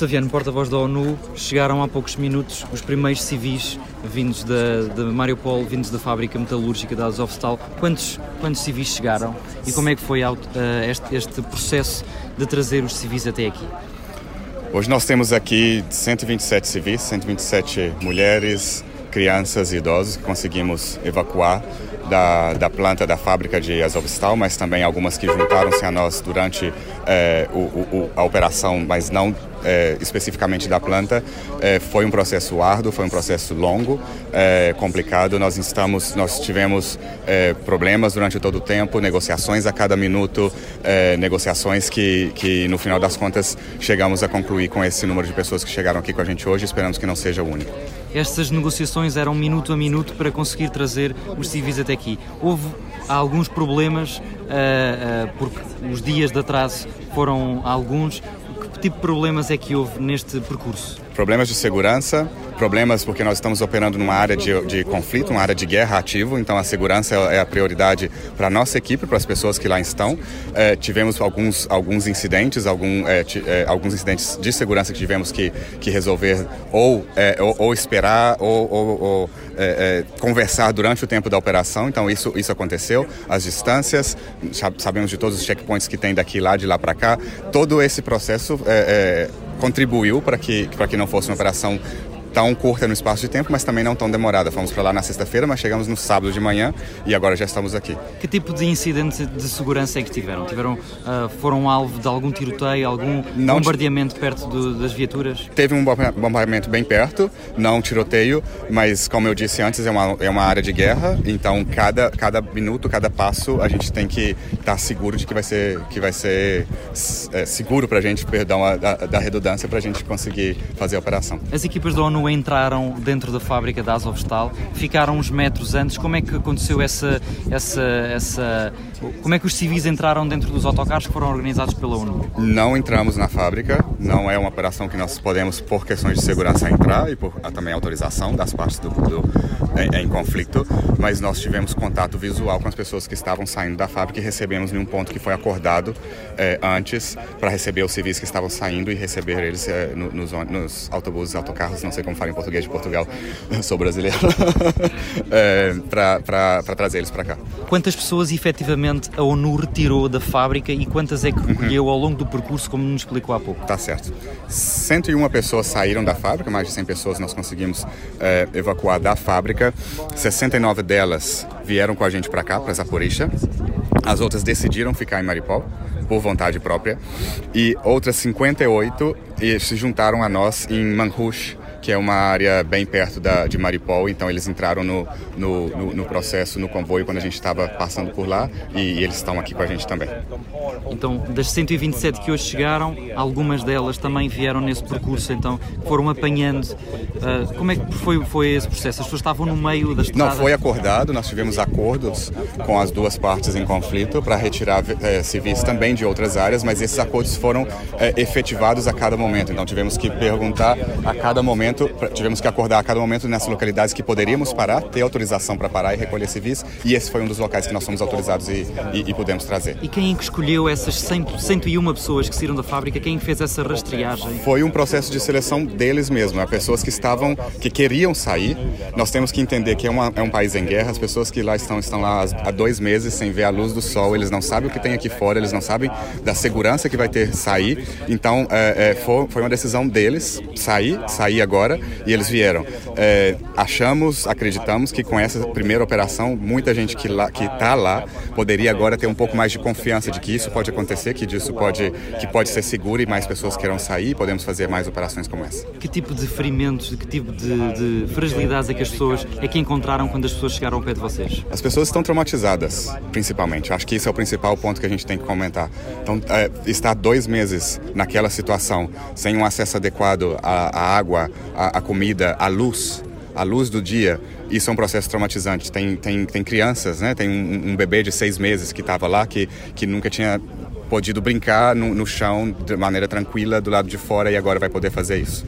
Saviano, porta-voz da ONU, chegaram há poucos minutos os primeiros civis vindos da, de Mariupol, vindos da fábrica metalúrgica da Azovstal. Quantos, quantos civis chegaram e como é que foi uh, este, este processo de trazer os civis até aqui? Hoje nós temos aqui 127 civis, 127 mulheres, crianças e idosos que conseguimos evacuar da, da planta da fábrica de Azovstal, mas também algumas que juntaram-se a nós durante é, o, o, a operação, mas não é, especificamente da planta, é, foi um processo árduo, foi um processo longo, é, complicado. Nós estamos, nós tivemos é, problemas durante todo o tempo, negociações a cada minuto, é, negociações que, que no final das contas chegamos a concluir com esse número de pessoas que chegaram aqui com a gente hoje. Esperamos que não seja o único. Estas negociações eram minuto a minuto para conseguir trazer os civis até aqui. Houve alguns problemas, uh, uh, porque os dias de atraso foram alguns. Que tipo de problemas é que houve neste percurso? Problemas de segurança, problemas porque nós estamos operando numa área de, de conflito, uma área de guerra ativo, então a segurança é a prioridade para a nossa equipe, para as pessoas que lá estão. É, tivemos alguns, alguns incidentes, algum, é, é, alguns incidentes de segurança que tivemos que, que resolver ou, é, ou, ou, esperar ou, ou, ou é, é, conversar durante o tempo da operação, então isso, isso aconteceu. As distâncias, sabemos de todos os checkpoints que tem daqui lá, de lá para cá, todo esse processo contribuiu para que, para que não fosse uma operação tão curta no espaço de tempo, mas também não tão demorada. Fomos para lá na sexta-feira, mas chegamos no sábado de manhã e agora já estamos aqui. Que tipo de incidentes de segurança é que tiveram? Tiveram, uh, foram alvo de algum tiroteio, algum não bombardeamento perto do, das viaturas? Teve um bombardeamento bem perto, não tiroteio, mas como eu disse antes, é uma, é uma área de guerra, então cada, cada minuto, cada passo, a gente tem que estar seguro de que vai ser, que vai ser é, seguro para a gente, perdão, a, da redundância, para a gente conseguir fazer a operação. As equipas da ONU entraram dentro da fábrica da Azovstal, ficaram uns metros antes. Como é que aconteceu essa, essa, essa. Como é que os civis entraram dentro dos autocarros que foram organizados pela ONU? Não entramos na fábrica, não é uma operação que nós podemos, por questões de segurança, entrar e por também autorização das partes do, do em, em, conflito, mas nós tivemos contato visual com as pessoas que estavam saindo da fábrica e recebemos em um ponto que foi acordado é, antes para receber os civis que estavam saindo e receber eles é, no, nos, nos autobuses, autocarros, não sei como como fala em português de Portugal, sou brasileiro, é, para trazer eles para cá. Quantas pessoas efetivamente a ONU retirou da fábrica e quantas é que recolheu ao longo do percurso, como nos explicou há pouco? Tá certo. 101 pessoas saíram da fábrica, mais de 100 pessoas nós conseguimos é, evacuar da fábrica. 69 delas vieram com a gente para cá, para Zaporizhia. As outras decidiram ficar em Maripol por vontade própria e outras 58 se juntaram a nós em Manhush, que é uma área bem perto da, de Maripol, então eles entraram no, no, no, no processo, no comboio, quando a gente estava passando por lá, e, e, eles estão aqui com a gente também. Então, das 127 que hoje chegaram, algumas delas também vieram nesse percurso, então foram apanhando. Uh, como é que foi, foi esse processo? As pessoas estavam no meio da estrada? Não, foi acordado, nós tivemos acordos com as duas partes em conflito para retirar eh, civis também de outras áreas, mas esses acordos foram eh, efetivados a cada momento, então tivemos que perguntar a cada momento momento, tivemos que acordar a cada momento nessas localidades que poderíamos parar, ter autorização para parar e recolher civis, e esse foi um dos locais que nós fomos autorizados e, e, e pudemos trazer. E quem é que escolheu essas 100, 101 pessoas que saíram da fábrica? Quem fez essa rastreagem? Foi um processo de seleção deles mesmo, pessoas que estavam, que queriam sair. Nós temos que entender que é, uma, é um país em guerra, as pessoas que lá estão, estão lá há dois meses sem ver a luz do sol, eles não sabem o que tem aqui fora, eles não sabem da segurança que vai ter sair. Então, é, é, foi, foi uma decisão deles sair, sair agora agora e eles vieram. É, achamos, acreditamos que com essa primeira operação, muita gente que lá, que está lá poderia agora ter um pouco mais de confiança de que isso pode acontecer, que isso pode, que pode ser seguro e mais pessoas queiram sair, podemos fazer mais operações como essa. Que tipo de ferimentos, que tipo de, de fragilidades é que as pessoas é que encontraram quando as pessoas chegaram ao pé de vocês? As pessoas estão traumatizadas, principalmente. Acho que esse é o principal ponto que a gente tem que comentar. Então, é, estar dois meses naquela situação, sem um acesso adequado à, à água, a, a comida, a luz, a luz do dia, isso é um processo traumatizante. Tem, tem, tem crianças, né? Tem um, um bebê de seis meses que estava lá, que, que nunca tinha podido brincar no, no chão de maneira tranquila do lado de fora e agora vai poder fazer isso.